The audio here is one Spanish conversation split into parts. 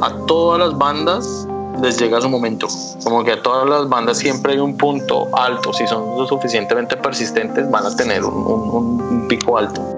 a todas las bandas les llega su momento. Como que a todas las bandas siempre hay un punto alto. Si son lo suficientemente persistentes, van a tener un, un pico alto.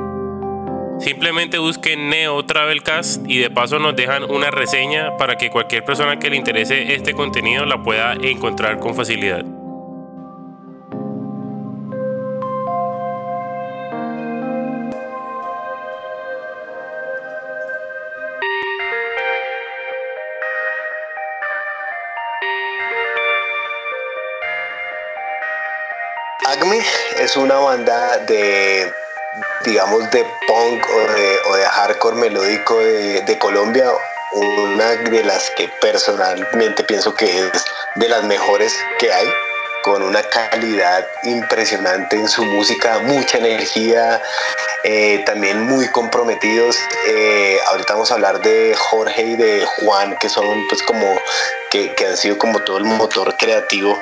Simplemente busquen Neo Travelcast y de paso nos dejan una reseña para que cualquier persona que le interese este contenido la pueda encontrar con facilidad. Acme es una banda de digamos, de punk o de, hardcore melódico de, Colombia, una de las que personalmente pienso que es de las mejores que hay con una calidad impresionante en su música, mucha energía, eh, también muy comprometidos. Eh, ahorita vamos a hablar de Jorge y de Juan, que son pues como, que, que han sido como todo el motor creativo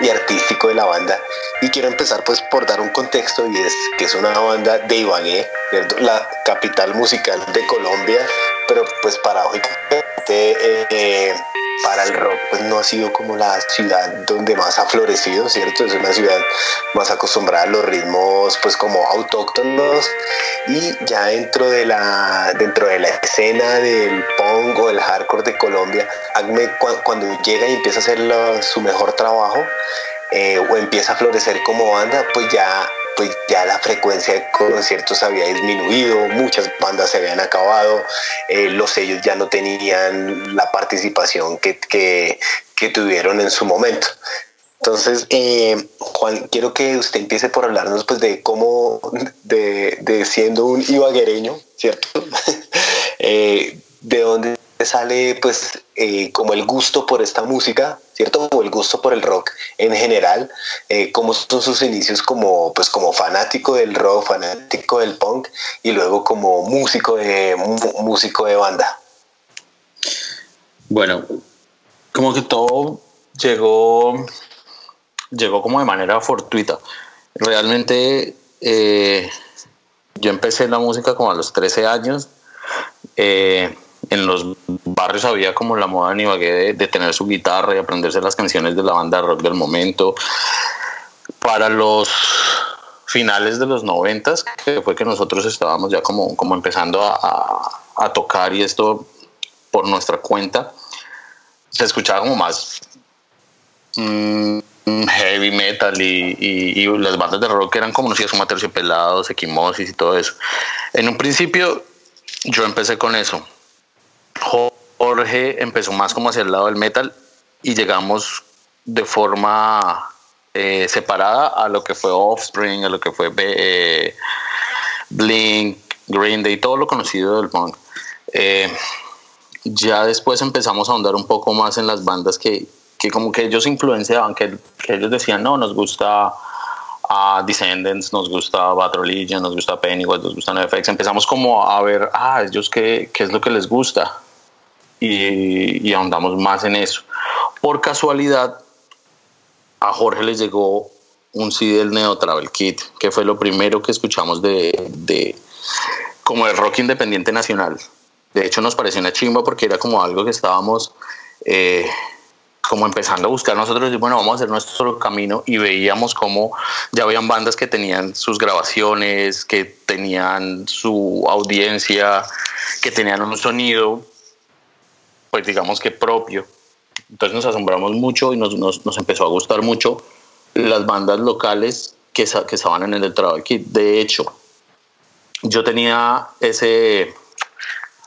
y artístico de la banda. Y quiero empezar pues por dar un contexto y es que es una banda de Ibagué, la capital musical de Colombia, pero pues para hoy eh, para el rock pues no ha sido como la ciudad donde más ha florecido, ¿cierto? Es una ciudad más acostumbrada a los ritmos pues como autóctonos y ya dentro de la dentro de la escena del punk o el hardcore de Colombia, Acme cuando llega y empieza a hacer su mejor trabajo eh, o empieza a florecer como banda, pues ya pues ya la frecuencia de conciertos había disminuido, muchas bandas se habían acabado, eh, los sellos ya no tenían la participación que, que, tuvieron en su momento. Entonces, eh, Juan, quiero que usted empiece por hablarnos pues, de cómo, de, siendo un ibaguereño, ¿cierto? Eh, de dónde sale pues como el gusto por esta música, ¿cierto? O el gusto por el rock en general, eh, cómo son sus inicios como, pues, como fanático del rock, fanático del punk y luego como músico de, músico de banda. Bueno, como que todo llegó, llegó como de manera fortuita. Realmente eh, yo empecé la música como a los 13 años. Eh, en los barrios había como la moda en Ibagué de, tener su guitarra y aprenderse las canciones de la banda rock del momento. Para los finales de los noventas, que fue que nosotros estábamos ya como, como empezando a, a, tocar y esto por nuestra cuenta, se escuchaba como más mm, heavy metal y, y, las bandas de rock eran conocidas como Terciopelados, Equimosis y todo eso. En un principio yo empecé con eso Jorge empezó más como hacia el lado del metal y llegamos de forma eh, separada a lo que fue Offspring, a lo que fue eh, Blink, Green Day, todo lo conocido del punk. Eh, ya después empezamos a ahondar un poco más en las bandas que, que como que ellos influenciaban, que, que, ellos decían, no, nos gusta a Descendants, nos gusta Bad Religion, nos gusta Pennywise, nos gusta NFX. Empezamos como a ver, ah, ellos qué, qué es lo que les gusta y, ahondamos más en eso. Por casualidad, a Jorge le llegó un CD Neo Travel Kit, que fue lo primero que escuchamos de, de como el rock independiente nacional. De hecho, nos pareció una chimba porque era como algo que estábamos eh, como empezando a buscar nosotros y bueno, vamos a hacer nuestro camino y veíamos como ya habían bandas que tenían sus grabaciones, que tenían su audiencia, que tenían un sonido pues digamos que propio. Entonces nos asombramos mucho y nos, nos, nos empezó a gustar mucho las bandas locales que, que estaban en el trabajo aquí. De hecho, yo tenía ese,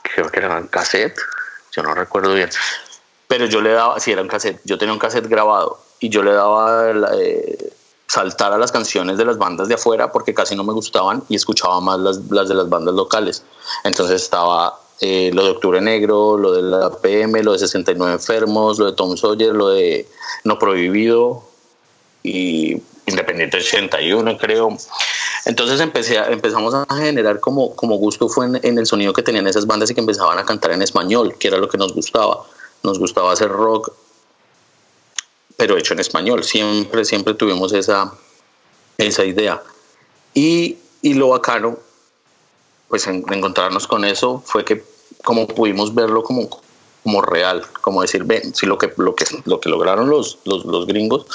creo que era un cassette, yo no recuerdo bien, pero yo le daba, si era un cassette, yo tenía un cassette grabado y yo le daba eh, saltar a las canciones de las bandas de afuera porque casi no me gustaban y escuchaba más las, las de las bandas locales. Entonces estaba eh, lo de Octubre Negro, lo de la PM, lo de 69 enfermos, lo de Tom Sawyer, lo de No Prohibido y Independiente 81 creo. Entonces empecé empezamos a generar como, como gusto fue en, en, el sonido que tenían esas bandas y que empezaban a cantar en español, que era lo que nos gustaba. Nos gustaba hacer rock, pero hecho en español. Siempre, siempre tuvimos esa, esa idea. Y, y lo bacano, pues en, encontrarnos con eso fue que como pudimos verlo como, como real, como decir, ven, si lo que, lo que, lo que lograron los, los, los gringos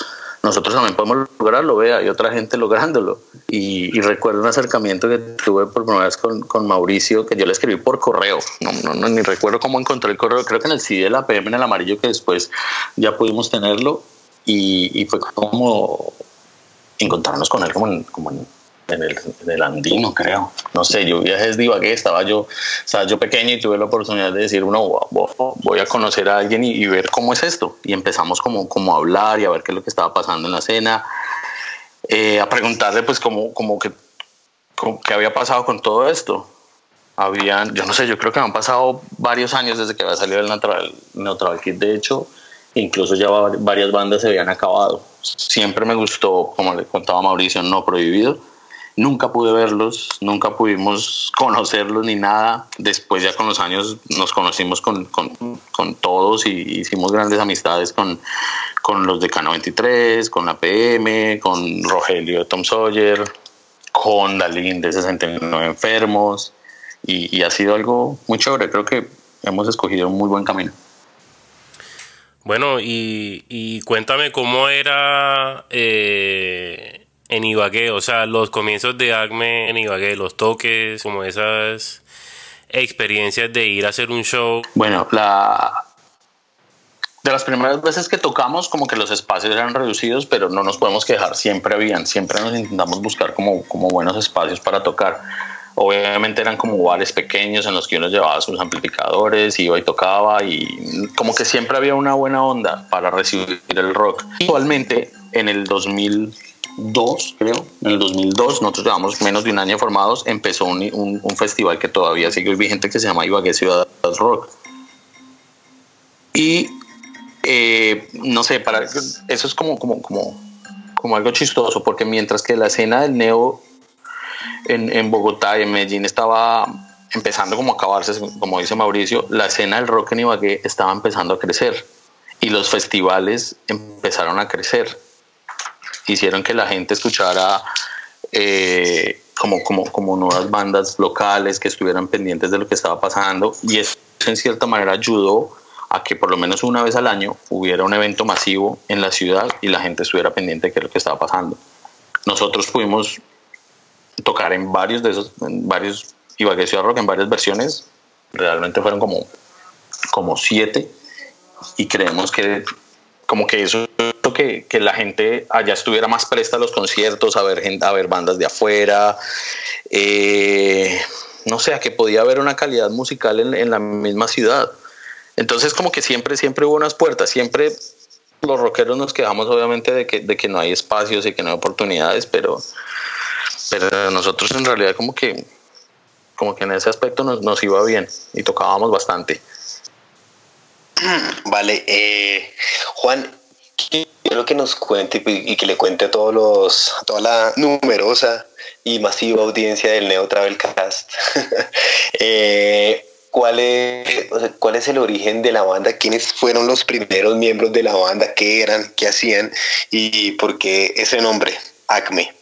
nosotros también podemos lograrlo, vea, hay otra gente lográndolo. Y, recuerdo un acercamiento que tuve por primera vez con, con, Mauricio, que yo le escribí por correo, no, no, ni recuerdo cómo encontré el correo, creo que en el CD de la PM en el amarillo, que después ya pudimos tenerlo, y, y fue como encontrarnos con él como en, como en en el, andino, creo. No sé, yo viajé desde Ibagué, estaba yo, estaba yo pequeño y tuve la oportunidad de decir, bueno, voy a conocer a alguien y, ver cómo es esto. Y empezamos como, como a hablar y a ver qué es lo que estaba pasando en la cena, eh, a preguntarle pues como, como que qué había pasado con todo esto. Habían, yo no sé, yo creo que han pasado varios años desde que había salido el Neutral, Neutral Kid, de hecho, incluso ya varias bandas se habían acabado. Siempre me gustó, como le contaba Mauricio, no prohibido Nunca pude verlos, nunca pudimos conocerlos ni nada. Después ya con los años nos conocimos con, todos y hicimos grandes amistades con, con los de K93, con la PM, con Rogelio Tom Sawyer, con Dalín de 69 Enfermos y, ha sido algo muy chévere. Creo que hemos escogido un muy buen camino. Bueno, y, y cuéntame cómo era eh, en Ibagué, o sea, los comienzos de Acme en Ibagué, los toques, como esas experiencias de ir a hacer un show. Bueno, la de las primeras veces que tocamos, como que los espacios eran reducidos, pero no nos podemos quejar, siempre habían, siempre nos intentamos buscar como, como buenos espacios para tocar. Obviamente eran como bares pequeños en los que uno llevaba sus amplificadores, iba y tocaba y como que siempre había una buena onda para recibir el rock. Actualmente, en el 2000 2002, creo, en el 2002, nosotros llevamos menos de un año formados, empezó un, un, festival que todavía sigue vigente que se llama Ibagué Ciudad Rock. Y eh, no sé, para, eso es como, como, como, como algo chistoso, porque mientras que la escena del neo en, en Bogotá y en Medellín estaba empezando como a acabarse, como dice Mauricio, la escena del rock en Ibagué estaba empezando a crecer y los festivales empezaron a crecer hicieron que la gente escuchara eh, como, como, como nuevas bandas locales que estuvieran pendientes de lo que estaba pasando. Y eso en cierta manera ayudó a que por lo menos una vez al año hubiera un evento masivo en la ciudad y la gente estuviera pendiente de qué es lo que estaba pasando. Nosotros pudimos tocar en varios de esos, en varios Ibagué Ciudad Rock, en varias versiones, realmente fueron como, como siete. Y creemos que como que eso que, que la gente allá estuviera más presta a los conciertos, a ver, a ver bandas de afuera, eh, no sé, a que podía haber una calidad musical en, en, la misma ciudad. Entonces como que siempre, siempre hubo unas puertas, siempre los rockeros nos quejamos obviamente de que, de que no hay espacios y que no hay oportunidades, pero, pero nosotros en realidad como que, como que en ese aspecto nos, nos iba bien y tocábamos bastante. Vale, eh, Juan, quiero que nos cuente y que le cuente a todos los, a toda la numerosa y masiva audiencia del Neo Travel Cast. Eh, ¿cuál, es, ¿Cuál es el origen de la banda? ¿Quiénes fueron los primeros miembros de la banda? ¿Qué eran? ¿Qué hacían? ¿Y por qué ese nombre, Acme?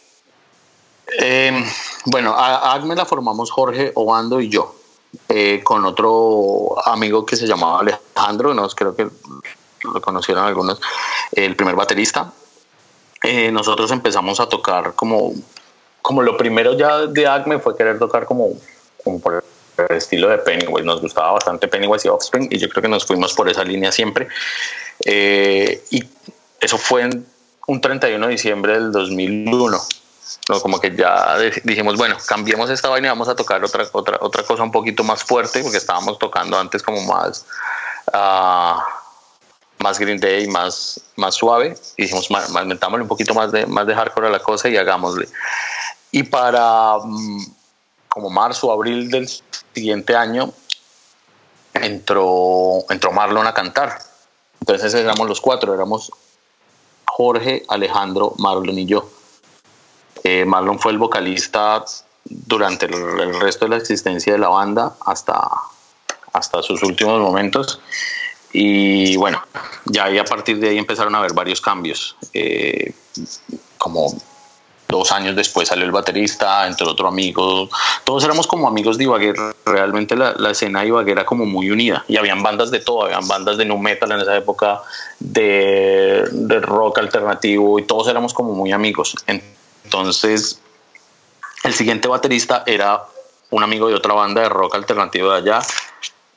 Eh, bueno, Acme la formamos Jorge Obando y yo. Eh, con otro amigo que se llamaba Alejandro, no creo que lo conocieron algunos, el primer baterista. Eh, nosotros empezamos a tocar como, como lo primero ya de Acme fue querer tocar como, como por el estilo de Pennywise. Nos gustaba bastante Pennywise y Offspring y yo creo que nos fuimos por esa línea siempre. Eh, y eso fue en un 31 de diciembre del 2001 como que ya dijimos, bueno, cambiemos esta vaina y vamos a tocar otra, otra, otra cosa un poquito más fuerte, porque estábamos tocando antes como más, uh, más Green Day, más, más suave. Y dijimos, metámosle un poquito más de, más de hardcore a la cosa y hagámosle. Y para mm, como marzo, abril del siguiente año, entró, entró Marlon a cantar. Entonces éramos los cuatro, éramos Jorge, Alejandro, Marlon y yo. Eh, Marlon fue el vocalista durante el, resto de la existencia de la banda hasta, hasta sus últimos momentos. Y bueno, ya ahí a partir de ahí empezaron a haber varios cambios. Eh, como dos años después salió el baterista, entre otro amigo. Todos éramos como amigos de Ibaguer. Realmente la, la, escena de Ibaguer era como muy unida. Y habían bandas de todo. Habían bandas de nu metal en esa época, de, de rock alternativo. Y todos éramos como muy amigos. Entonces, el siguiente baterista era un amigo de otra banda de rock alternativo de allá,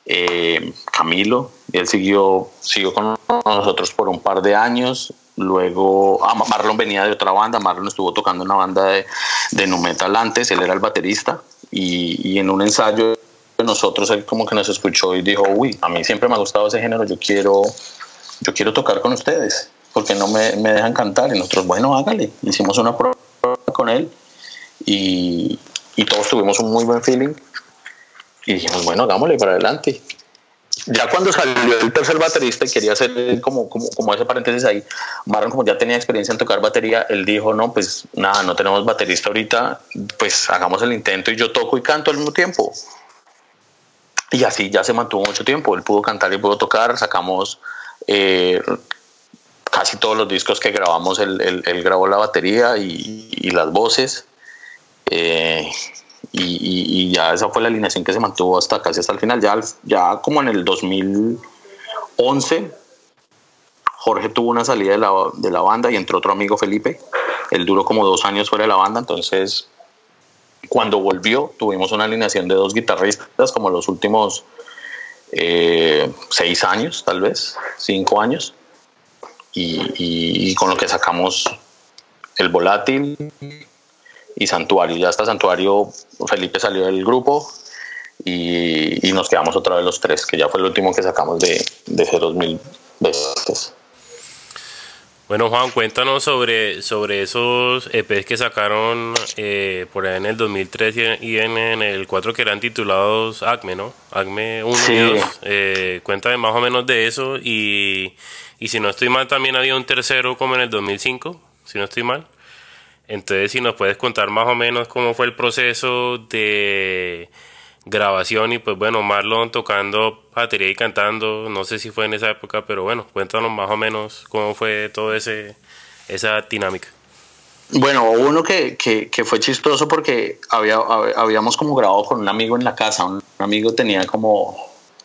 eh, Camilo. Él siguió, siguió con nosotros por un par de años. Luego, ah, Marlon venía de otra banda. Marlon estuvo tocando una banda de, de nu metal antes. Él era el baterista. Y, y en un ensayo de nosotros, él como que nos escuchó y dijo: Uy, a mí siempre me ha gustado ese género. Yo quiero, yo quiero tocar con ustedes. porque no me, me dejan cantar? Y nosotros, bueno, hágale. Hicimos una prueba con él y, y todos tuvimos un muy buen feeling y dijimos, bueno, hagámosle para adelante. Ya cuando salió el tercer baterista y quería hacer como, como, como ese paréntesis ahí, Marlon como ya tenía experiencia en tocar batería, él dijo, no, pues nada, no tenemos baterista ahorita, pues hagamos el intento y yo toco y canto al mismo tiempo. Y así ya se mantuvo mucho tiempo, él pudo cantar y pudo tocar, sacamos eh, casi todos los discos que grabamos, él, grabó la batería y, y las voces. Eh, y, ya esa fue la alineación que se mantuvo hasta casi hasta el final. Ya, ya como en el 2011, Jorge tuvo una salida de la, de la banda y entró otro amigo Felipe. Él duró como dos años fuera de la banda, entonces cuando volvió tuvimos una alineación de dos guitarristas como los últimos eh, seis años, tal vez, cinco años. Y, con lo que sacamos el volátil y Santuario. Ya hasta Santuario, Felipe salió del grupo y, y, nos quedamos otra vez los tres, que ya fue el último que sacamos de, de ese 2000 veces. Bueno, Juan, cuéntanos sobre, sobre esos EPs que sacaron eh, por ahí en el 2003 y en, en, el 4 que eran titulados ACME, ¿no? ACME 1 sí. y 2. Eh, cuéntame más o menos de eso y, y si no estoy mal también había un tercero como en el 2005, si no estoy mal. Entonces, si nos puedes contar más o menos cómo fue el proceso de grabación y pues bueno, Marlon tocando batería y cantando, no sé si fue en esa época, pero bueno, cuéntanos más o menos cómo fue ese esa dinámica. Bueno, uno que, que, que, fue chistoso porque había, habíamos como grabado con un amigo en la casa, un amigo tenía como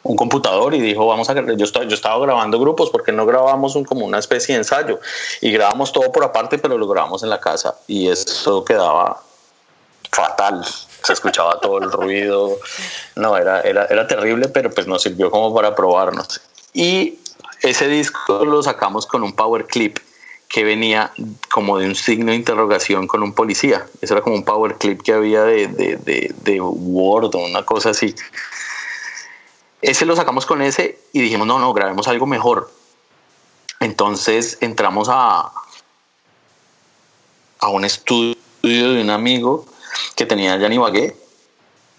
un computador y dijo, vamos a, yo, estaba, yo estaba grabando grupos porque no grabamos un, como una especie de ensayo y grabamos todo por aparte, pero lo grabamos en la casa y eso quedaba fatal, se escuchaba todo el ruido, no, era, era, era terrible, pero pues nos sirvió como para probarnos. Y ese disco lo sacamos con un power clip que venía como de un signo de interrogación con un policía. Eso era como un power clip que había de, de, de, de Word o una cosa así. Ese lo sacamos con ese y dijimos, no, no, grabemos algo mejor. Entonces entramos a, a un estudio de un amigo que tenía allá en Ibagué,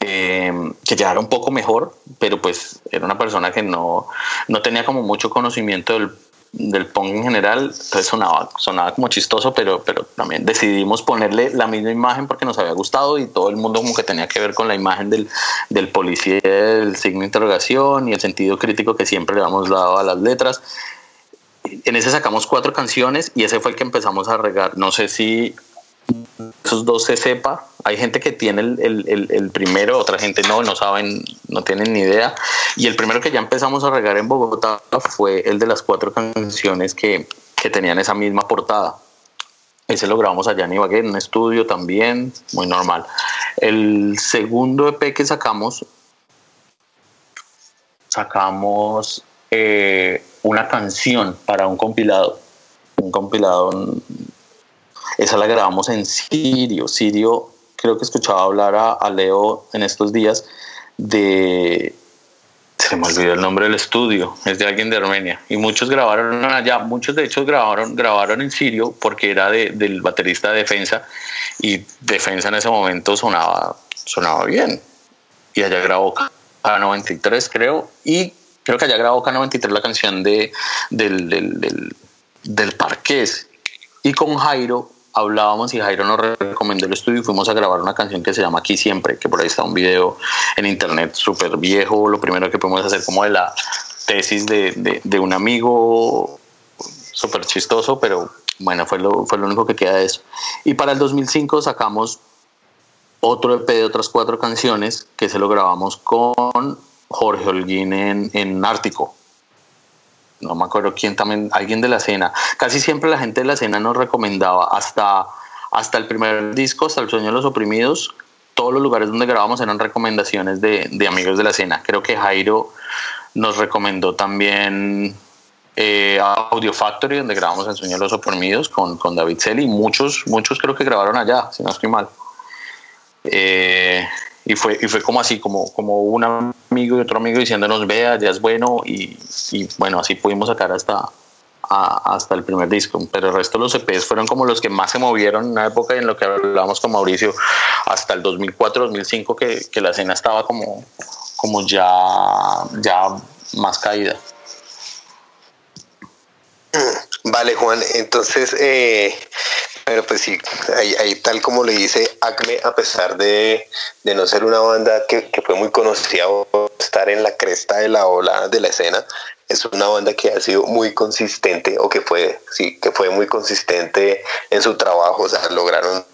eh, que ya era un poco mejor, pero pues era una persona que no, no tenía como mucho conocimiento del del punk en general, entonces sonaba, sonaba como chistoso, pero, pero también decidimos ponerle la misma imagen porque nos había gustado y todo el mundo como que tenía que ver con la imagen del, del policía, el signo de interrogación y el sentido crítico que siempre le hemos dado a las letras. En ese sacamos cuatro canciones y ese fue el que empezamos a regar. No sé si esos dos se sepa. Hay gente que tiene el, el, el, primero, otra gente no, no saben, no tienen ni idea. Y el primero que ya empezamos a regar en Bogotá fue el de las cuatro canciones que, que tenían esa misma portada. Ese lo grabamos allá en Ibagué, en un estudio también, muy normal. El segundo EP que sacamos, sacamos eh, una canción para un compilado, un compilado esa la grabamos en Sirio. Sirio, creo que escuchaba hablar a, Leo en estos días de se me olvidó el nombre del estudio, es de alguien de Armenia. Y muchos grabaron allá, muchos de hecho grabaron, grabaron en Sirio porque era de, del baterista de Defensa y Defensa en ese momento sonaba, sonaba bien. Y allá grabó K93 creo, y creo que allá grabó K93 la canción de, del, del, del, del. Y con Jairo hablábamos y Jairo nos recomendó el estudio y fuimos a grabar una canción que se llama Aquí Siempre, que por ahí está un video en internet súper viejo. Lo primero que pudimos hacer como de la tesis de, de, de un amigo súper chistoso, pero bueno, fue lo, fue lo único que queda de eso. Y para el 2005 sacamos otro EP de otras cuatro canciones que se lo grabamos con Jorge Holguín en, en Ártico. No me acuerdo quién también, alguien de la escena. Casi siempre la gente de la escena nos recomendaba hasta, hasta el primer disco, hasta El Sueño de los Oprimidos. Todos los lugares donde grabamos eran recomendaciones de, de amigos de la escena. Creo que Jairo nos recomendó también eh, Audio Factory, donde grabamos El Sueño de los Oprimidos con, con David Celi. Muchos, muchos creo que grabaron allá, si no estoy mal. Eh, y fue, y fue como así, como, como un amigo y otro amigo diciéndonos, vea, ya es bueno, y, y bueno, así pudimos sacar hasta, hasta el primer disco, pero el resto de los EPs fueron como los que más se movieron en una época en lo que hablábamos con Mauricio, hasta el 2004-2005 que, que la escena estaba como, como ya, ya más caída. Vale, Juan, entonces, eh, pero pues sí, ahí, ahí, tal como le dice Acme, a pesar de, de no ser una banda que, que, fue muy conocida por estar en la cresta de la ola de la escena, es una banda que ha sido muy consistente o que fue, sí, que fue muy consistente en su trabajo, o sea, lograron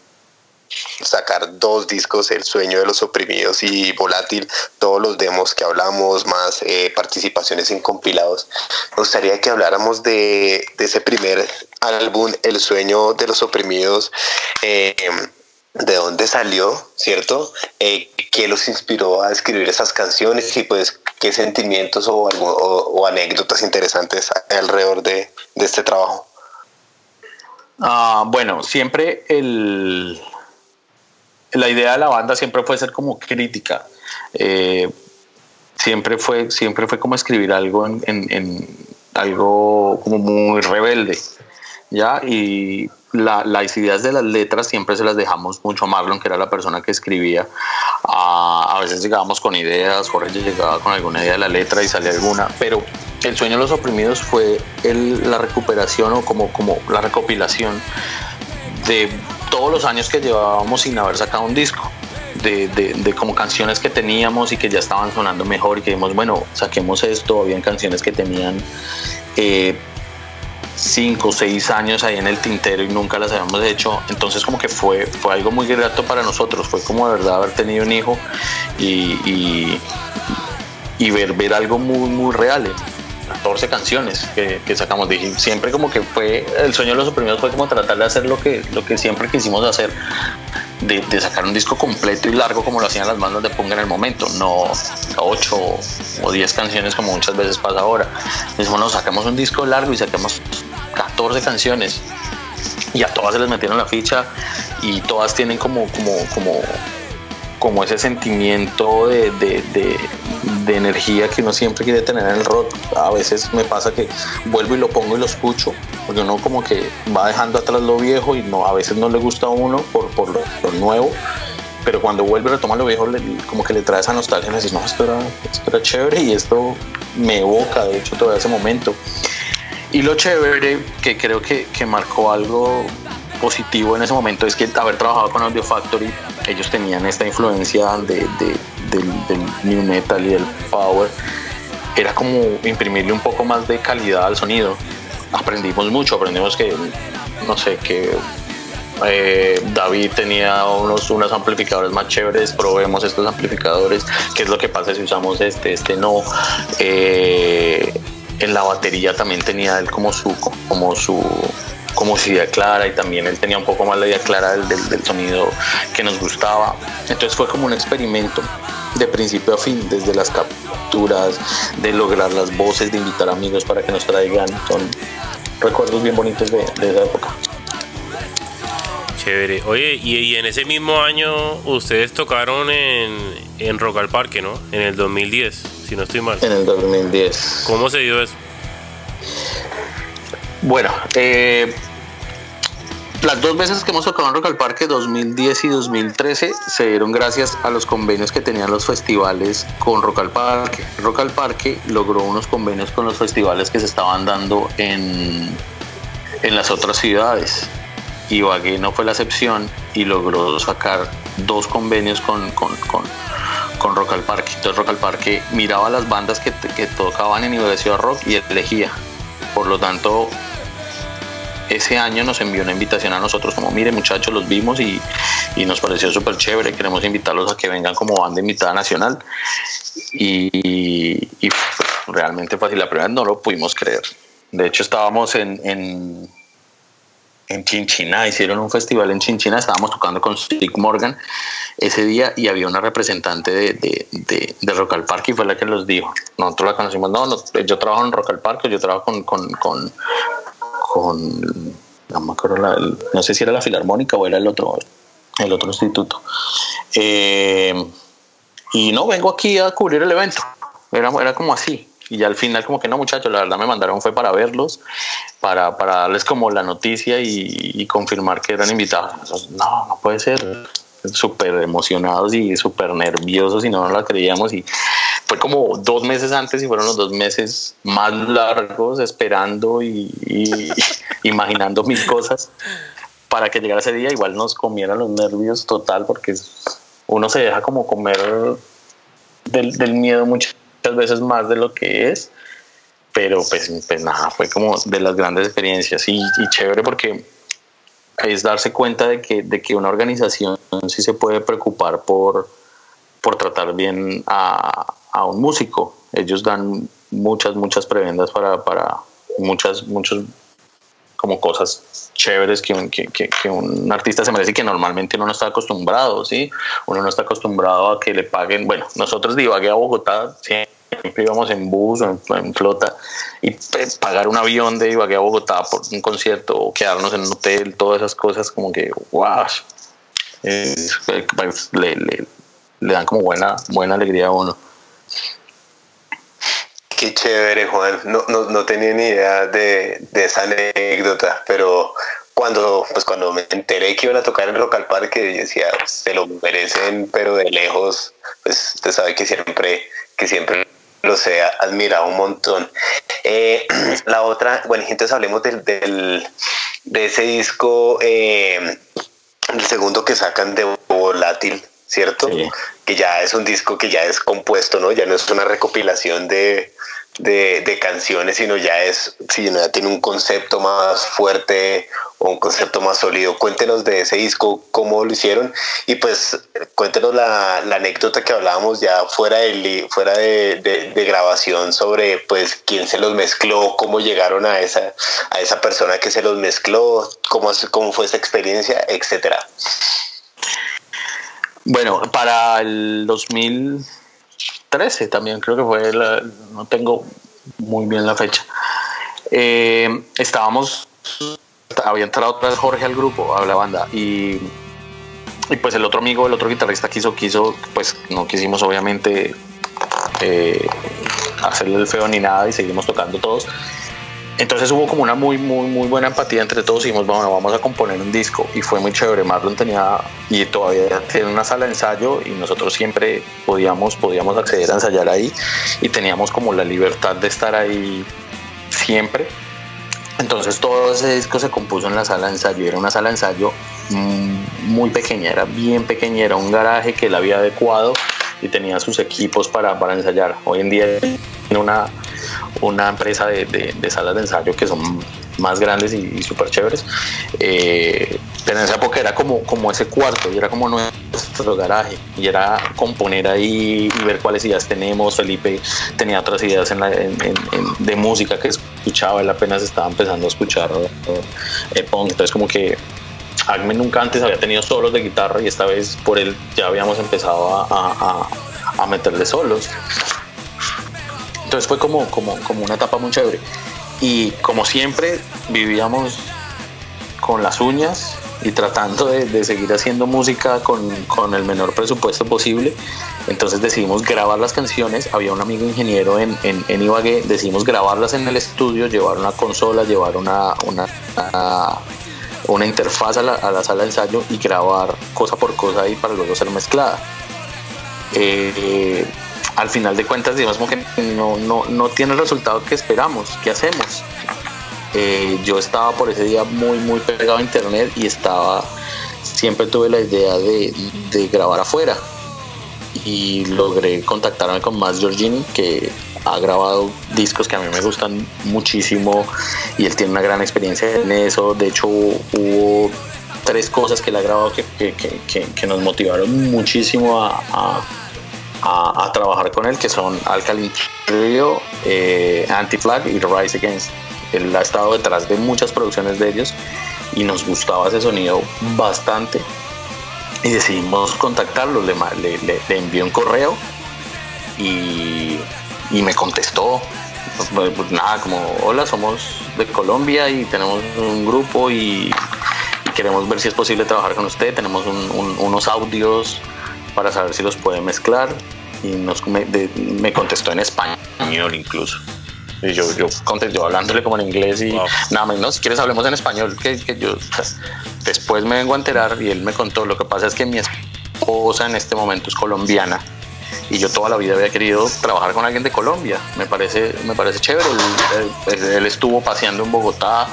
sacar dos discos, El sueño de los oprimidos y Volátil, todos los demos que hablamos, más eh, participaciones en compilados. Me gustaría que habláramos de, de, ese primer álbum, El sueño de los oprimidos. Eh, de dónde salió, ¿cierto? Eh, ¿Qué los inspiró a escribir esas canciones y pues qué sentimientos o, o, o anécdotas interesantes alrededor de, de este trabajo? Uh, bueno, siempre el, la idea de la banda siempre fue ser como crítica. Eh, siempre fue, siempre fue como escribir algo en, en, en, algo como muy rebelde. ¿ya? Y la, las ideas de las letras siempre se las dejamos mucho a Marlon, que era la persona que escribía. A, veces llegábamos con ideas, Jorge llegaba con alguna idea de la letra y salía alguna, pero El sueño de los oprimidos fue el, la recuperación o como, como la recopilación de todos los años que llevábamos sin haber sacado un disco. De, de, como canciones que teníamos y que ya estaban sonando mejor y que dijimos, bueno, saquemos esto, habían canciones que tenían eh, cinco o seis años ahí en el tintero y nunca las habíamos hecho, entonces como que fue, fue algo muy grato para nosotros, fue como de verdad haber tenido un hijo y, y, y ver, ver algo muy, muy real. 14 canciones que, sacamos. Siempre como que fue el sueño de los oprimidos fue como tratar de hacer lo que, lo que siempre quisimos hacer, de, sacar un disco completo y largo como lo hacían las bandas de punk en el momento, no 8 o 10 canciones como muchas veces pasa ahora. Entonces, bueno, sacamos un disco largo y sacamos 14 canciones y a todas se les metieron la ficha y todas tienen como, como como ese sentimiento de, de, de, energía que uno siempre quiere tener en el rock. A veces me pasa que vuelvo y lo pongo y lo escucho, porque uno como que va dejando atrás lo viejo y no, a veces no le gusta a uno por, por lo, nuevo, pero cuando vuelve y retoma lo viejo, le, como que le trae esa nostalgia y me dice, no, esto era, esto era chévere y esto me evoca, de hecho, todo ese momento. Y lo chévere, que creo que, que marcó algo positivo en ese momento es que haber trabajado con Audio Factory, ellos tenían esta influencia de, de, del, del, new metal y del power, era como imprimirle un poco más de calidad al sonido. Aprendimos mucho, aprendimos que, no sé, que eh, David tenía unos, unos amplificadores más chéveres, probemos estos amplificadores, qué es lo que pasa si usamos este, este no. Eh, en la batería también tenía él como su, como su como su idea clara y también él tenía un poco más la idea clara del, del, del, sonido que nos gustaba. Entonces fue como un experimento de principio a fin, desde las capturas, de lograr las voces, de invitar amigos para que nos traigan. Son recuerdos bien bonitos de, de esa época. Chévere. Oye, y, y, en ese mismo año ustedes tocaron en, en Rock al Parque, ¿no? En el 2010, si no estoy mal. En el 2010. ¿Cómo se dio eso? Bueno, eh, las dos veces que hemos tocado en Rock al Parque, 2010 y 2013, se dieron gracias a los convenios que tenían los festivales con Rock al Parque. Rock al Parque logró unos convenios con los festivales que se estaban dando en, en las otras ciudades. Ibagué no fue la excepción y logró sacar dos convenios con, con, con, con Rock al Parque. Entonces Rock al Parque miraba las bandas que, que tocaban en Ibagué Ciudad Rock y elegía. Por lo tanto, ese año nos envió una invitación a nosotros como, mire muchachos, los vimos y, y nos pareció súper chévere, queremos invitarlos a que vengan como banda invitada nacional. Y, y realmente fácil, la primera no lo pudimos creer. De hecho estábamos en, en, Chinchina, hicieron un festival en Chinchina, estábamos tocando con Stick Morgan ese día y había una representante de, de, de, de, Rock al Parque y fue la que los dijo. Nosotros la conocimos, no, yo trabajo en Rock al Parque, yo trabajo con, con con no no sé si era la filarmónica o era el otro el otro instituto. Eh, y no vengo aquí a cubrir el evento. Era, era como así. Y al final como que no muchachos la verdad me mandaron fue para verlos para, para darles como la noticia y confirmar que eran invitados. No no puede ser súper emocionados y súper nerviosos y no nos la creíamos y fue como dos meses antes y fueron los dos meses más largos esperando y, imaginando mil cosas para que llegara ese día. Igual nos comieran los nervios total porque uno se deja como comer del, del miedo muchas veces más de lo que es pero pues, pues nada fue como de las grandes experiencias y, y chévere porque es darse cuenta de que, de que una organización sí se puede preocupar por, por tratar bien a, a un músico. Ellos dan muchas, muchas prebendas para, para muchas, muchos como cosas chéveres que un, que, que, que un artista se merece y que normalmente uno no está acostumbrado, ¿sí? Uno no está acostumbrado a que le paguen, bueno, nosotros de Ibagué a Bogotá siempre íbamos en bus o en, flota y pues, pagar un avión de Ibagué a Bogotá por un concierto o quedarnos en un hotel, todas esas cosas como que, wow, es, pues, le, le, dan como buena, buena alegría a uno. Qué chévere, Juan. No, no, no tenía ni idea de, de, esa anécdota, pero cuando, pues cuando me enteré que iban a tocar en Rock al Parque, decía, se lo merecen, pero de lejos, pues usted sabe que siempre, que siempre los he admirado un montón. Eh, la otra, bueno, entonces hablemos del, del de ese disco, eh, el segundo que sacan de Volátil, ¿cierto? Sí. Que ya es un disco que ya es compuesto, ¿no? Ya no es una recopilación de, de, de canciones, sino ya es, sino ya tiene un concepto más fuerte o un concepto más sólido. Cuéntenos de ese disco, cómo lo hicieron y pues cuéntenos la, la anécdota que hablábamos ya fuera, de, fuera de, de, grabación sobre pues quién se los mezcló, cómo llegaron a esa, a esa persona que se los mezcló, cómo, cómo fue esa experiencia, etcétera. Bueno, para el 2013 también creo que fue, la, no tengo muy bien la fecha. Eh, estábamos, había entrado otra Jorge al grupo, a la banda, y, y, pues el otro amigo, el otro guitarrista quiso, quiso, pues no quisimos obviamente eh, hacerle el feo ni nada y seguimos tocando todos. Entonces hubo como una muy, muy, muy buena empatía entre todos y dijimos, bueno, vamos a componer un disco. Y fue muy chévere. Marlon tenía, y todavía tiene una sala de ensayo y nosotros siempre podíamos, podíamos acceder a ensayar ahí y teníamos como la libertad de estar ahí siempre. Entonces todo ese disco se compuso en la sala de ensayo. Era una sala de ensayo muy pequeña, era bien pequeña, era un garaje que él había adecuado y tenía sus equipos para, para ensayar. Hoy en día una una empresa de, de, salas de ensayo que son más grandes y, súper chéveres. Eh, pero en esa época era como, como ese cuarto y era como nuestro garaje y era componer ahí y ver cuáles ideas tenemos. Felipe tenía otras ideas de música que escuchaba, él apenas estaba empezando a escuchar eh, punk, entonces como que Agme nunca antes había tenido solos de guitarra y esta vez por él ya habíamos empezado a, a, a meterle solos. Entonces fue como, como, como una etapa muy chévere. Y como siempre, vivíamos con las uñas y tratando de, seguir haciendo música con, con, el menor presupuesto posible. Entonces decidimos grabar las canciones. Había un amigo ingeniero en, en, en Ibagué. Decidimos grabarlas en el estudio, llevar una consola, llevar una, una, una interfaz a la, sala de ensayo y grabar cosa por cosa ahí para luego ser mezclada. Eh, al final de cuentas, digamos que no, no, no tiene el resultado que esperamos. ¿Qué hacemos? Eh, yo estaba por ese día muy, muy pegado a internet y estaba, siempre tuve la idea de, grabar afuera. Y logré contactarme con Max Giorgini, que ha grabado discos que a mí me gustan muchísimo y él tiene una gran experiencia en eso. De hecho, hubo tres cosas que él ha grabado que, que, que, nos motivaron muchísimo a, a, trabajar con él, que son Alkaline Trio, eh, Anti-Flag y Rise Against. Él ha estado detrás de muchas producciones de ellos y nos gustaba ese sonido bastante. Y decidimos contactarlo, le, le, envió un correo y me contestó, pues, pues, nada, como, hola, somos de Colombia y tenemos un grupo y, queremos ver si es posible trabajar con usted, tenemos unos audios para saber si los puede mezclar y nos, me, contestó en español incluso. Y yo, yo contesté hablándole como en inglés y nada más, no, si quieres hablemos en español, que, que yo después me vengo a enterar y él me contó, lo que pasa es que mi esposa en este momento es colombiana y yo toda la vida había querido trabajar con alguien de Colombia. Me parece, me parece chévere. Él, estuvo paseando en Bogotá,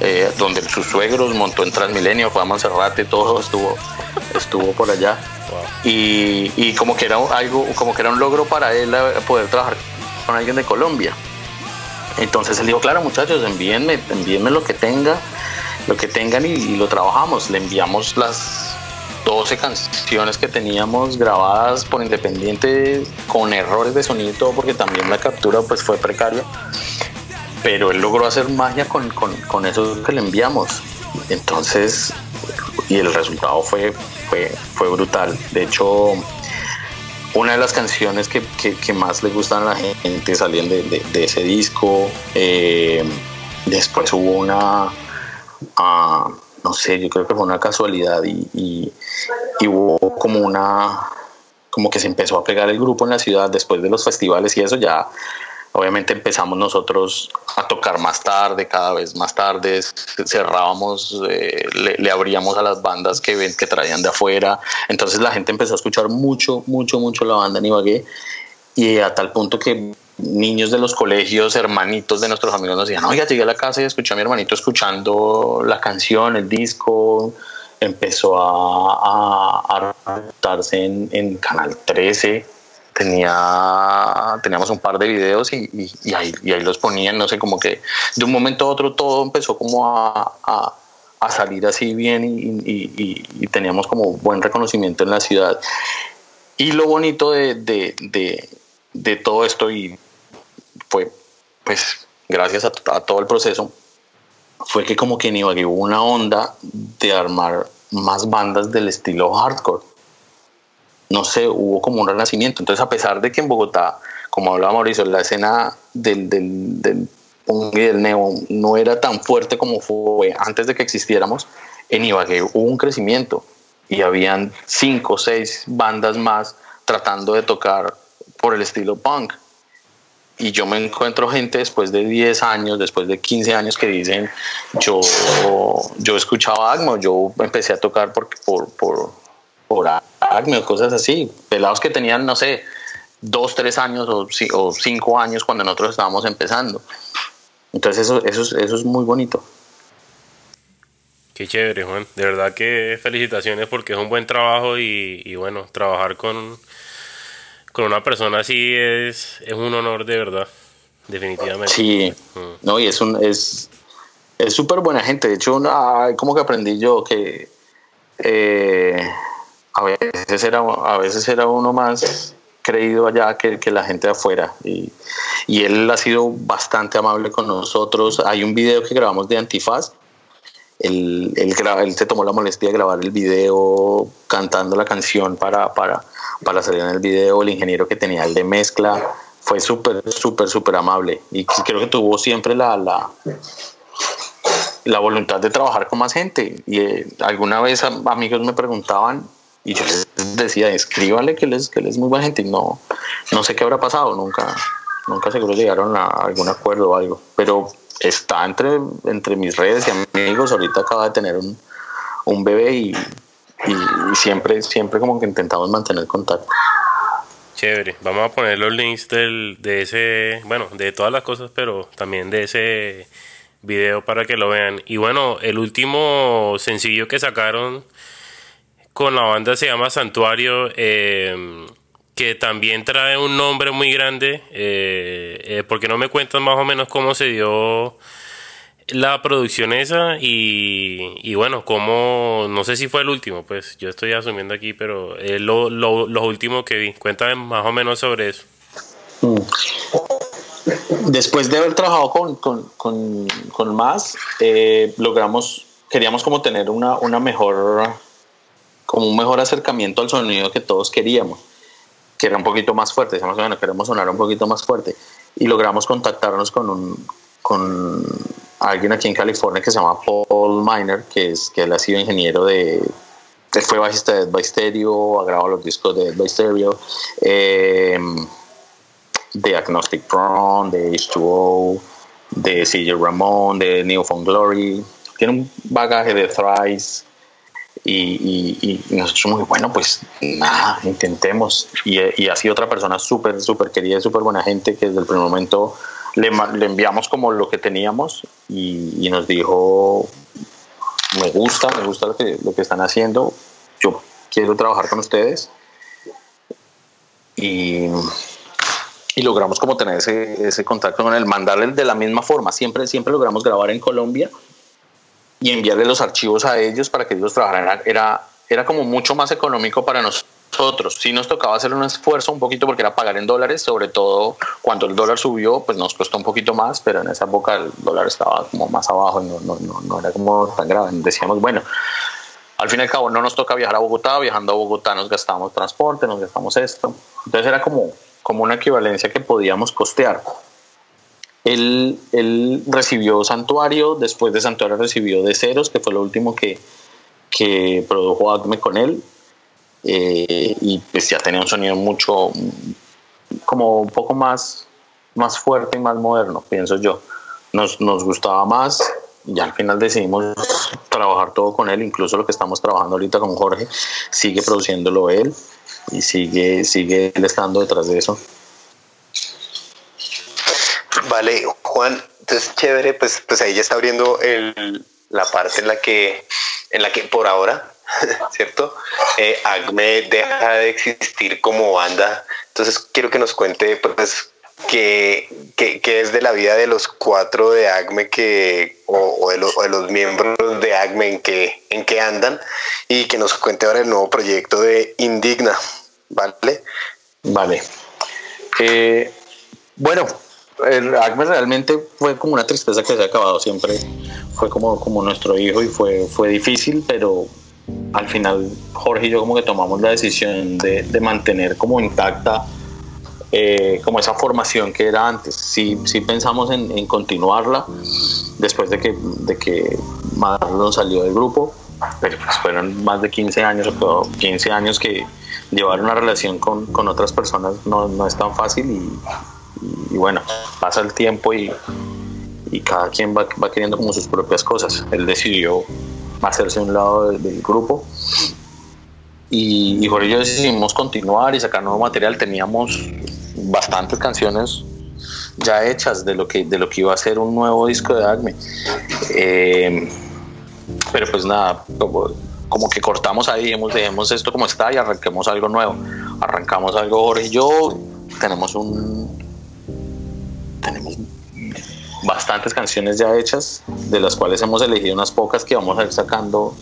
eh, donde sus suegros montó en Transmilenio, fue a Monserrate, todo estuvo, estuvo por allá. Y, y, como que era algo, como que era un logro para él eh, poder trabajar con alguien de Colombia. Entonces él dijo, claro muchachos, envíenme, envíenme lo que tenga, lo que tengan y lo trabajamos. Le enviamos las 12 canciones que teníamos grabadas por Independiente con errores de sonido y todo, porque también la captura pues fue precaria. Pero él logró hacer magia con, con, con eso que le enviamos. Entonces, y el resultado fue, fue, fue brutal. De hecho, una de las canciones que, que, más le gustan a la gente salían de, de, ese disco. Eh, después hubo una... Uh, no sé, yo creo que fue una casualidad y, hubo como una, como que se empezó a pegar el grupo en la ciudad después de los festivales y eso ya, obviamente empezamos nosotros a tocar más tarde, cada vez más tarde, cerrábamos, eh, le, abríamos a las bandas que, que traían de afuera, entonces la gente empezó a escuchar mucho, mucho, mucho la banda en y a tal punto que niños de los colegios, hermanitos de nuestros amigos nos decían, oiga, llegué a la casa y escuché a mi hermanito escuchando la canción, el disco, empezó a, a, en, en, Canal 13, tenía, teníamos un par de videos y, ahí, los ponían, no sé, como que de un momento a otro todo empezó como a, salir así bien y, teníamos como buen reconocimiento en la ciudad. Y lo bonito de todo esto y fue, pues, gracias a, todo el proceso, fue que como que en Ibagué hubo una onda de armar más bandas del estilo hardcore. No sé, hubo como un renacimiento. Entonces, a pesar de que en Bogotá, como hablaba Mauricio, la escena del, del, del punk y del neo no era tan fuerte como fue antes de que existiéramos, en Ibagué hubo un crecimiento y habían cinco o seis bandas más tratando de tocar por el estilo punk y yo me encuentro gente después de 10 años, después de 15 años que dicen, yo, yo escuchaba Agmo, yo empecé a tocar por, por, por, por Agmo, cosas así, pelados que tenían, no sé, 2, 3 años o, o 5 años cuando nosotros estábamos empezando. Entonces eso, eso, eso es muy bonito. Qué chévere, Juan. De verdad que felicitaciones porque es un buen trabajo y, y bueno, trabajar con con una persona así es, es un honor de verdad, definitivamente. Sí, mm. no, y es un es es súper buena gente. De hecho, como que aprendí yo que eh, a veces era a veces era uno más creído allá que, que la gente de afuera y, y, él ha sido bastante amable con nosotros. Hay un video que grabamos de Antifaz. Él, él, él se tomó la molestia de grabar el video cantando la canción para, para, para salir en el video, el ingeniero que tenía el de mezcla, fue súper, súper, súper amable y creo que tuvo siempre la, la, la voluntad de trabajar con más gente. Y eh, alguna vez amigos me preguntaban y yo les decía, escríbale que él es, que es muy buena gente y no, no sé qué habrá pasado, nunca, nunca seguro llegaron a algún acuerdo o algo, pero está entre, entre mis redes y amigos, ahorita acaba de tener un, un bebé y, y, siempre, siempre como que intentamos mantener contacto. Chévere, vamos a poner los links del, de ese, bueno, de todas las cosas, pero también de ese video para que lo vean. Y bueno, el último sencillo que sacaron con la banda se llama Santuario, eh, que también trae un nombre muy grande. Eh, eh, porque no me cuentan más o menos cómo se dio la producción esa y, bueno, como no sé si fue el último, pues yo estoy asumiendo aquí, pero es lo, lo, último que vi. Cuéntame más o menos sobre eso. Mm. Después de haber trabajado con, con, con, con más, eh, logramos, queríamos como tener una, una mejor, como un mejor acercamiento al sonido que todos queríamos, que era un poquito más fuerte. Decíamos, bueno, queremos sonar un poquito más fuerte. Y logramos contactarnos con un, con alguien aquí en California que se llama Paul Miner, que, es, que él ha sido ingeniero de... Él fue bajista de Dead by Stereo, ha grabado los discos de Dead by Stereo, eh, de Agnostic Prone, de H2O, de CJ Ramón, de Neophone Glory. Tiene un bagaje de Thrice. Y, y, y, nosotros muy bueno, pues nada, intentemos. Y, y sido otra persona súper, súper querida, súper buena gente que desde el primer momento le, le enviamos como lo que teníamos y, nos dijo, me gusta, me gusta lo que, lo que están haciendo, yo quiero trabajar con ustedes. Y, y logramos como tener ese, ese, contacto con él, mandarle de la misma forma, siempre, siempre logramos grabar en Colombia y enviarle los archivos a ellos para que ellos trabajaran. Era, era como mucho más económico para nosotros. Sí nos tocaba hacer un esfuerzo un poquito porque era pagar en dólares, sobre todo cuando el dólar subió, pues nos costó un poquito más, pero en esa época el dólar estaba como más abajo no, no, no, no era como tan grave. Decíamos, bueno, al fin y al cabo no nos toca viajar a Bogotá, viajando a Bogotá nos gastamos transporte, nos gastamos esto. Entonces era como, como una equivalencia que podíamos costear. Él, él recibió Santuario, después de Santuario recibió De Ceros, que fue lo último que, produjo Acme con él. Eh, y pues ya tenía un sonido mucho, como un poco más, más fuerte y más moderno, pienso yo. Nos, gustaba más y al final decidimos trabajar todo con él, incluso lo que estamos trabajando ahorita con Jorge, sigue produciéndolo él y sigue, sigue él estando detrás de eso. Vale, Juan, entonces chévere, pues, pues ahí ya está abriendo el, la parte en la que, en la que por ahora ¿cierto? Eh, Acme deja de existir como banda. Entonces quiero que nos cuente pues qué, es de la vida de los cuatro de Acme que, o, de, los, miembros de Acme en que, en que andan y que nos cuente ahora el nuevo proyecto de Indigna, ¿vale? Vale. Eh, bueno, el Acme realmente fue como una tristeza que se ha acabado siempre. Fue como, como nuestro hijo y fue, fue difícil, pero al final Jorge y yo como que tomamos la decisión de, de mantener como intacta eh, como esa formación que era antes. Sí, sí pensamos en, en continuarla después de que, de que Marlon salió del grupo, pero pues fueron más de 15 años, 15 años que llevar una relación con, con otras personas no, no, es tan fácil y, y, bueno, pasa el tiempo y, cada quien va, va queriendo como sus propias cosas. Él decidió hacerse un lado del, grupo. Y, y Jorge y yo decidimos continuar y sacar nuevo material. Teníamos bastantes canciones ya hechas de lo que, de lo que iba a ser un nuevo disco de Acme. Eh, pero pues nada, como, que cortamos ahí, dejemos esto como está y arranquemos algo nuevo. Arrancamos algo Jorge y yo, tenemos un... Tenemos bastantes canciones ya hechas, de las cuales hemos elegido unas pocas que vamos a ir sacando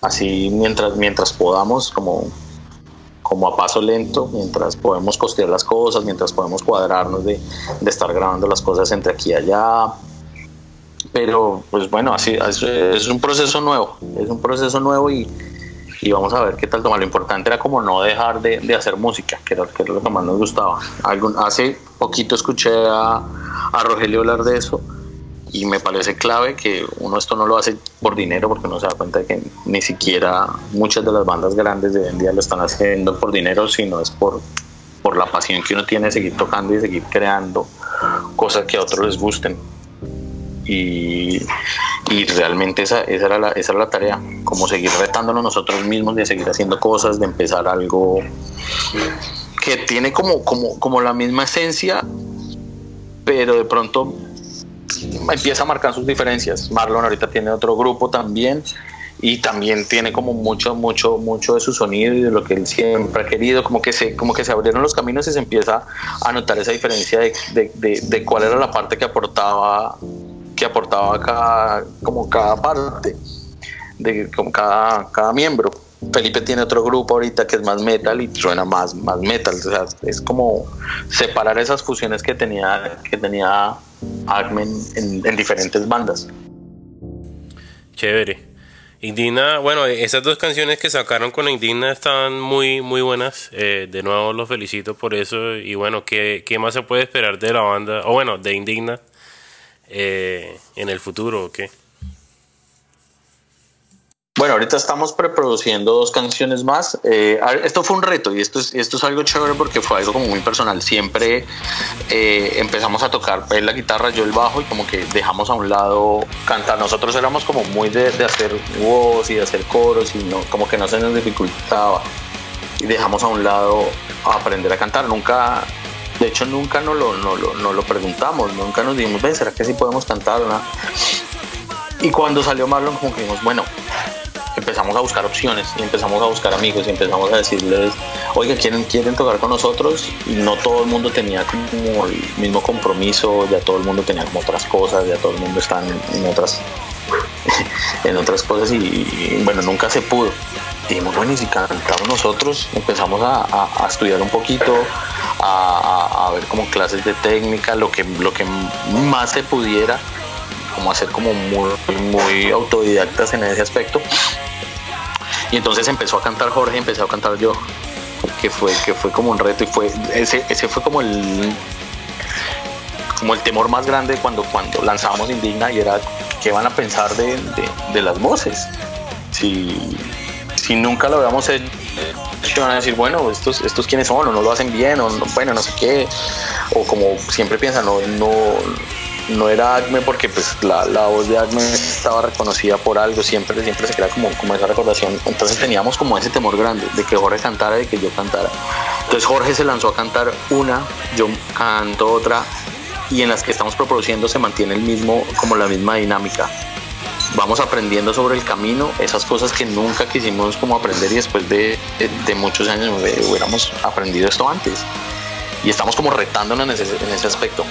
así mientras, mientras podamos, como, como a paso lento, mientras podemos costear las cosas, mientras podemos cuadrarnos de, de estar grabando las cosas entre aquí y allá. Pero pues bueno, así es, un proceso nuevo, es un proceso nuevo y, y vamos a ver qué tal toma. Lo importante era como no dejar de, de hacer música, que era, lo que más nos gustaba. Algún, hace poquito escuché a, a Rogelio hablar de eso y me parece clave que uno esto no lo hace por dinero porque uno se da cuenta de que ni siquiera muchas de las bandas grandes de hoy en día lo están haciendo por dinero, sino es por, por la pasión que uno tiene de seguir tocando y seguir creando cosas que a otros les gusten. Y, y realmente esa, esa, era la, esa era la tarea, como seguir retándonos nosotros mismos, de seguir haciendo cosas, de empezar algo que tiene como, como, como la misma esencia, pero de pronto empieza a marcar sus diferencias. Marlon ahorita tiene otro grupo también y también tiene como mucho, mucho, mucho de su sonido y de lo que él siempre ha querido, como que se, como que se abrieron los caminos y se empieza a notar esa diferencia de, de, de, cuál era la parte que aportaba, que aportaba cada, como cada parte, de como cada, cada miembro. Felipe tiene otro grupo ahorita que es más metal y suena más, más metal. O sea, es como separar esas fusiones que tenía, que tenía Agmen en, en diferentes bandas. Chévere. Indigna, bueno, esas dos canciones que sacaron con Indigna están muy, muy buenas. Eh, de nuevo los felicito por eso. Y bueno, ¿qué, ¿qué, más se puede esperar de la banda? O bueno, de Indigna eh, en el futuro o qué? Bueno, ahorita estamos preproduciendo dos canciones más. Eh, esto fue un reto y esto es, esto es algo chévere porque fue algo como muy personal. Siempre eh, empezamos a tocar él la guitarra, yo el bajo y como que dejamos a un lado cantar. Nosotros éramos como muy de, de hacer voz y de hacer coros y no, como que no se nos dificultaba. Y dejamos a un lado aprender a cantar. Nunca, de hecho nunca nos lo, no, lo, no lo preguntamos, nunca nos dijimos, ven, ¿será que sí podemos cantar? Y cuando salió Marlon como que dijimos, bueno, empezamos a buscar opciones y empezamos a buscar amigos y empezamos a decirles, oiga, ¿quieren, quieren tocar con nosotros? Y no todo el mundo tenía como el mismo compromiso, ya todo el mundo tenía como otras cosas, ya todo el mundo está en, otras, en otras cosas y, bueno, nunca se pudo. Dijimos, bueno, y si cantamos nosotros, empezamos a, estudiar un poquito, a, ver como clases de técnica, lo que, lo que más se pudiera como hacer como muy, muy autodidactas en ese aspecto y entonces empezó a cantar Jorge empezó a cantar yo. Que fue, que fue como un reto y fue ese, ese fue como el como el temor más grande cuando, cuando lanzamos Indigna y era qué van a pensar de, de, las voces. Si, si nunca lo habíamos hecho, van a decir, bueno, estos, estos quiénes son, o no lo hacen bien, o bueno, no sé qué, o como siempre piensan, no, no, no era Acme porque pues la, la, voz de Acme estaba reconocida por algo, siempre, siempre se crea como, como esa recordación. Entonces teníamos como ese temor grande de que Jorge cantara y de que yo cantara. Entonces Jorge se lanzó a cantar una, yo canto otra y en las que estamos reproduciendo se mantiene el mismo, como la misma dinámica. Vamos aprendiendo sobre el camino, esas cosas que nunca quisimos como aprender y después de, de, muchos años hubiéramos aprendido esto antes. Y estamos como retándonos en ese, aspecto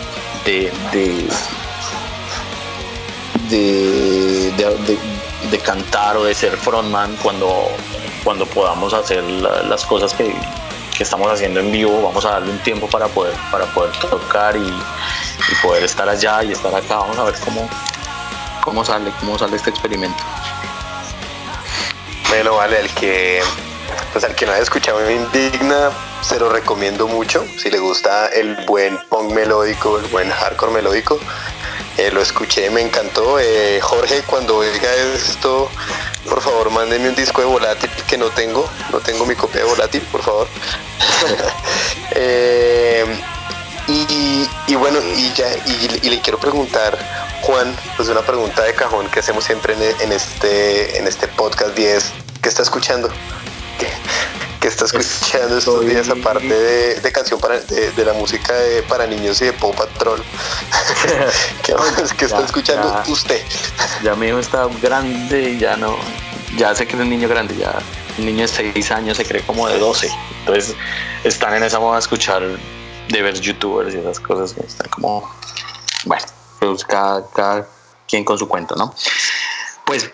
de, de, de, cantar o de ser frontman cuando, cuando podamos hacer las cosas que, estamos haciendo en vivo, vamos a darle un tiempo para poder, para poder tocar y, poder estar allá y estar acá. Vamos a ver cómo, cómo sale, cómo sale este experimento. Bueno, vale, el que pues al que no haya escuchado me indigna, se lo recomiendo mucho. Si le gusta el buen punk melódico, el buen hardcore melódico, eh, lo escuché, me encantó. Eh, Jorge, cuando oiga esto, por favor, mándeme un disco de volátil que no tengo. No tengo mi copia de volátil, por favor. Eh, y, bueno, y ya, y, le quiero preguntar, Juan, pues una pregunta de cajón que hacemos siempre en, este, en este podcast 10, ¿qué está escuchando? que está escuchando estos días aparte de, canción para, de, la música para niños y de Pop Patrol ¿Qué, está escuchando usted? Ya mi hijo está grande y ya no, ya sé que es un niño grande, ya un niño de 6 años se cree como de 12. Entonces están en esa moda de escuchar, de ver youtubers y esas cosas que están como, bueno, pues cada, cada quien con su cuento, ¿no? Pues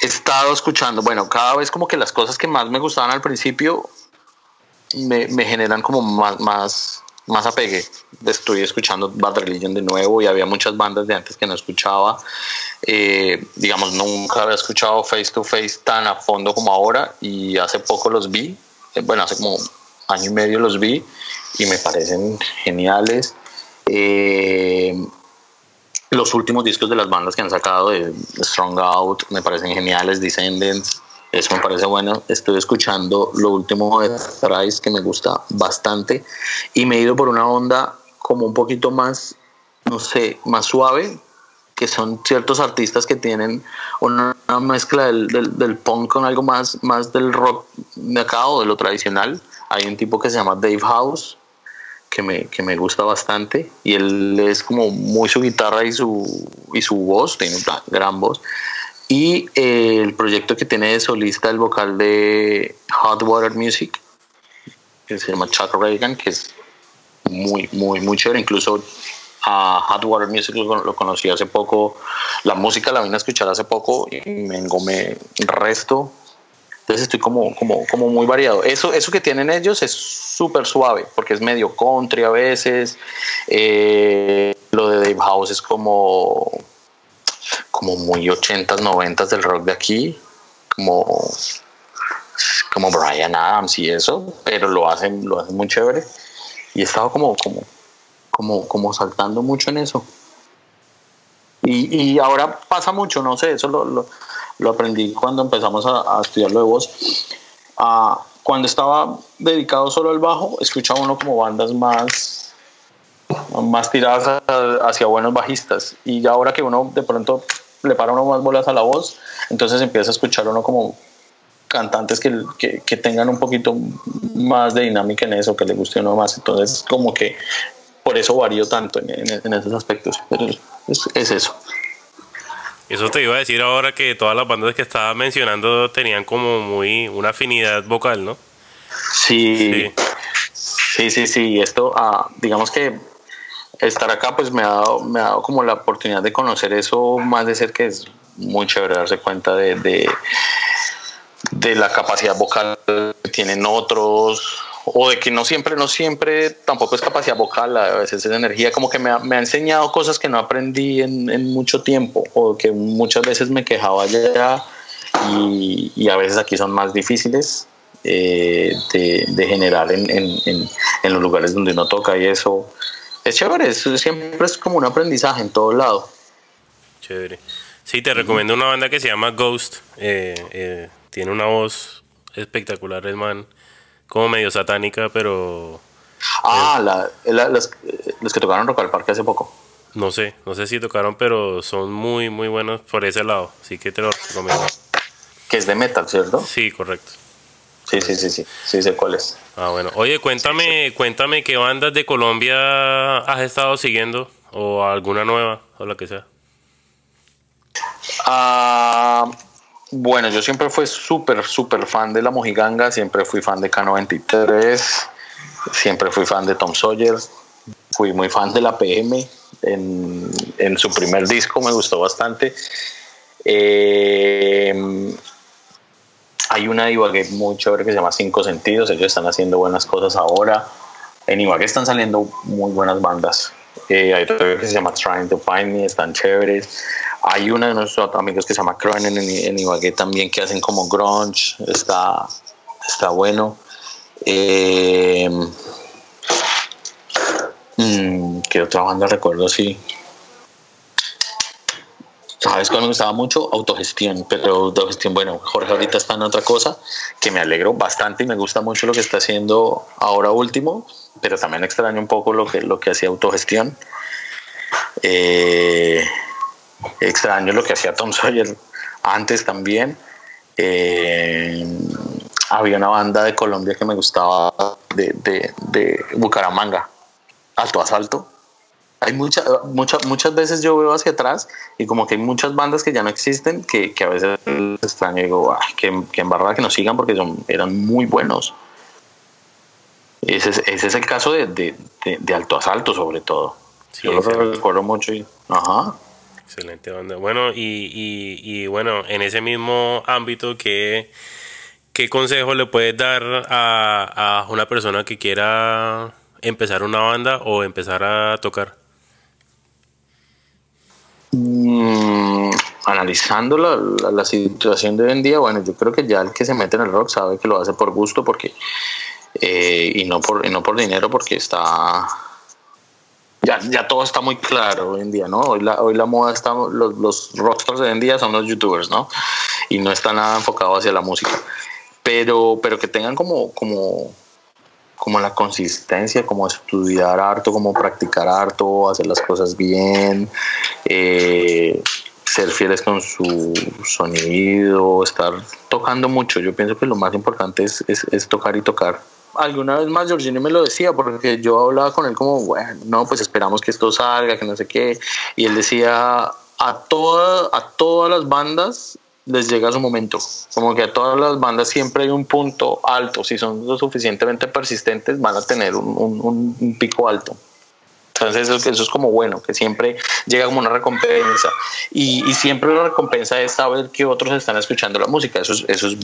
he estado escuchando, bueno, cada vez como que las cosas que más me gustaban al principio me, me generan como más, más, más apegue. Estoy escuchando Bad Religion de nuevo y había muchas bandas de antes que no escuchaba. Eh, digamos, nunca había escuchado Face to Face tan a fondo como ahora y hace poco los vi. Eh, bueno, hace como año y medio los vi y me parecen geniales. Eh, los últimos discos de las bandas que han sacado de Strong Out me parecen geniales, Descendants, Eso me parece bueno. Estoy escuchando lo último de Thrice que me gusta bastante y me he ido por una onda como un poquito más, no sé, más suave, que son ciertos artistas que tienen una, mezcla del, del, punk con algo más, más del rock de acá o de lo tradicional. Hay un tipo que se llama Dave House, que me, que me gusta bastante, y él es como muy su guitarra y su, y su voz, tiene una gran voz. Y eh, el proyecto que tiene de solista el vocal de Hot Water Music, que se llama Chuck Reagan, que es muy, muy, muy chévere. Incluso a Hot Water Music lo, conocí hace poco. La música la vine a escuchar hace poco y me engomé resto. Entonces estoy como, como, como muy variado. Eso, eso que tienen ellos es súper suave, porque es medio country a veces. Eh, lo de Dave House es como como muy 80s, 90 del rock de aquí, como, como Brian Adams y eso, pero lo hacen, lo hacen muy chévere. Y he estado como, como, como, como saltando mucho en eso. Y, y ahora pasa mucho, no sé, eso lo, lo aprendí cuando empezamos a, a, estudiar de voz. Ah, cuando estaba dedicado solo al bajo, escuchaba uno como bandas más más tiradas hacia buenos bajistas. Y ya ahora que uno de pronto le para uno más bolas a la voz, entonces empieza a escuchar uno como cantantes que, que, tengan un poquito más de dinámica en eso, que le guste uno más. Entonces, como que por eso varío tanto en, esos aspectos. Pero es, eso. Eso te iba a decir ahora que todas las bandas que estaba mencionando tenían como muy una afinidad vocal, ¿no? Sí. Sí, sí, sí. Esto, ah, digamos que estar acá pues me ha dado, me ha dado como la oportunidad de conocer eso más de ser que es muy chévere darse cuenta de, de, de, la capacidad vocal que tienen otros o de que no siempre, no siempre tampoco es capacidad vocal, a veces es energía, como que me ha, me ha enseñado cosas que no aprendí en, en, mucho tiempo o que muchas veces me quejaba allá y, y a veces aquí son más difíciles eh, de, de, generar en, en, en, los lugares donde uno toca y eso es chévere, siempre es como un aprendizaje en todo lado. Chévere. Sí, te recomiendo una banda que se llama Ghost. Eh, eh, tiene una voz espectacular, el man. Como medio satánica, pero. Ah, los, que tocaron Rock al Parque hace poco. No sé, no sé si tocaron, pero son muy, muy buenos por ese lado. Así que te lo recomiendo. Que es de metal, ¿cierto? Sí, correcto. Sí, sí, sí, sí, sí sé cuál es. Ah, bueno. Oye, cuéntame, cuéntame qué bandas de Colombia has estado siguiendo o alguna nueva o la que sea. Ah, bueno, yo siempre fui súper, súper fan de La Mojiganga, siempre fui fan de K93, siempre fui fan de Tom Sawyer, fui muy fan de la PM, en, en su primer disco me gustó bastante. Eh, hay una de Ibagué muy chévere que se llama Cinco Sentidos. Ellos están haciendo buenas cosas ahora. En Ibagué están saliendo muy buenas bandas. Eh, hay otra que se llama Trying to Find Me, están chéveres. Hay una de nuestros amigos que se llama Cronen en, en Ibagué también que hacen como grunge. Está, está bueno. Eh, mm, ¿Qué otra banda recuerdo? Sí. ¿Sabes cuál me gustaba mucho? Autogestión, pero autogestión, bueno, Jorge ahorita está en otra cosa que me alegro bastante y me gusta mucho lo que está haciendo ahora último, pero también extraño un poco lo que, lo que hacía autogestión. Eh, extraño lo que hacía Tom Sawyer antes también. Eh, había una banda de Colombia que me gustaba de, de, de Bucaramanga, Alto Asalto hay muchas muchas muchas veces yo veo hacia atrás y como que hay muchas bandas que ya no existen que, que a veces extraño y digo, ay, que, que embarrada que nos sigan porque son, eran muy buenos. Ese es, ese es el caso de, de, de, Alto Asalto sobre todo. yo lo recuerdo mucho y... Ajá. Excelente banda. Bueno, y, y, bueno, en ese mismo ámbito, ¿qué, ¿qué consejo le puedes dar a, a una persona que quiera empezar una banda o empezar a tocar? Mm, analizando la, la, situación de hoy en día, bueno, yo creo que ya el que se mete en el rock sabe que lo hace por gusto porque eh, y no por y no por dinero porque está ya, ya todo está muy claro hoy en día, ¿no? Hoy la, hoy la moda está, los, los rockstars de hoy en día son los youtubers, ¿no? y no está nada enfocado hacia la música. Pero, pero que tengan como, como, como la consistencia, como estudiar harto, como practicar harto, hacer las cosas bien, eh, ser fieles con su sonido, estar tocando mucho. Yo pienso que lo más importante es, es, tocar y tocar. Alguna vez más Georgini me lo decía, porque yo hablaba con él como, bueno, no, pues esperamos que esto salga, que no sé qué. Y él decía, a, toda, a todas las bandas les llega su momento. Como que a todas las bandas siempre hay un punto alto. Si son lo suficientemente persistentes, van a tener un, un pico alto. Entonces eso, eso, es como bueno, que siempre llega como una recompensa y, y, siempre la recompensa es saber que otros están escuchando la música. Eso es, eso es,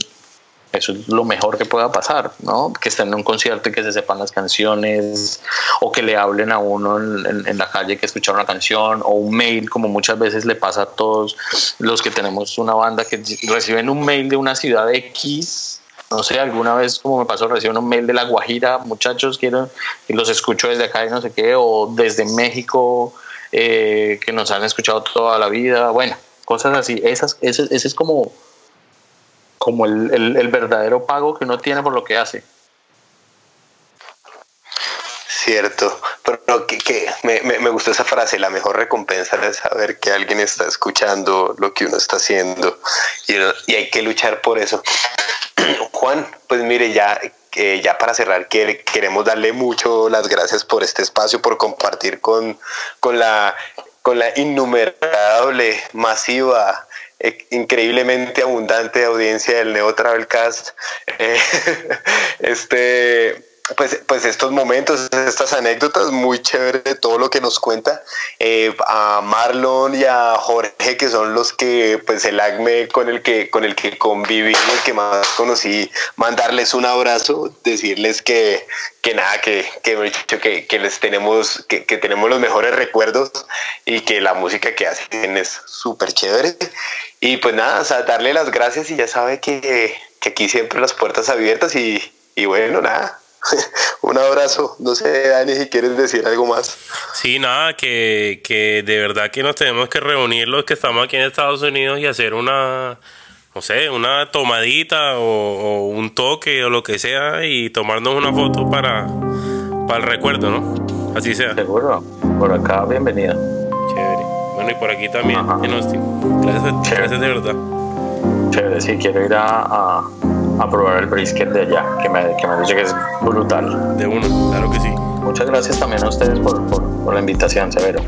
eso es lo mejor que pueda pasar, ¿no? Que estén en un concierto y que se sepan las canciones o que le hablen a uno en, la calle que escucharon una canción o un mail, como muchas veces le pasa a todos los que tenemos una banda que reciben un mail de una ciudad X. No sé, alguna vez como me pasó, recibo un mail de La Guajira, muchachos, quiero, y los escucho desde acá y no sé qué, o desde México, eh, que nos han escuchado toda la vida, bueno, cosas así, Esas, ese, ese es como, como el, el, el verdadero pago que uno tiene por lo que hace. Cierto, pero que, que me, me, me, gustó esa frase, la mejor recompensa es saber que alguien está escuchando lo que uno está haciendo y, y hay que luchar por eso. Juan, pues mire, ya, eh, ya para cerrar, queremos darle mucho las gracias por este espacio, por compartir con, con, la, con la innumerable, masiva, eh, increíblemente abundante audiencia del Neo Travelcast. Eh, este pues, pues estos momentos, estas anécdotas, muy chévere de todo lo que nos cuenta. Eh, a Marlon y a Jorge, que son los que, pues el ACME con el que, con el que conviví, el que más conocí, mandarles un abrazo, decirles que, que nada, que, que, que, les tenemos, que, que tenemos los mejores recuerdos y que la música que hacen es súper chévere. Y pues nada, o sea, darle las gracias y ya sabe que, que aquí siempre las puertas abiertas y, y bueno, nada un abrazo. No sé, Dani, si quieres decir algo más. Sí, nada, que, que de verdad que nos tenemos que reunir los que estamos aquí en Estados Unidos y hacer una, no sé, una tomadita o, un toque o lo que sea y tomarnos una foto para, para el recuerdo, ¿no? Así sea. Seguro. Por acá, bienvenida. Chévere. Bueno, y por aquí también, en Austin. Gracias, gracias de verdad. Chévere, sí, quiero ir a a probar el brisket de allá, que me, que me dicho que es brutal. De uno, claro que sí. Muchas gracias también a ustedes por, por, por la invitación, Severo.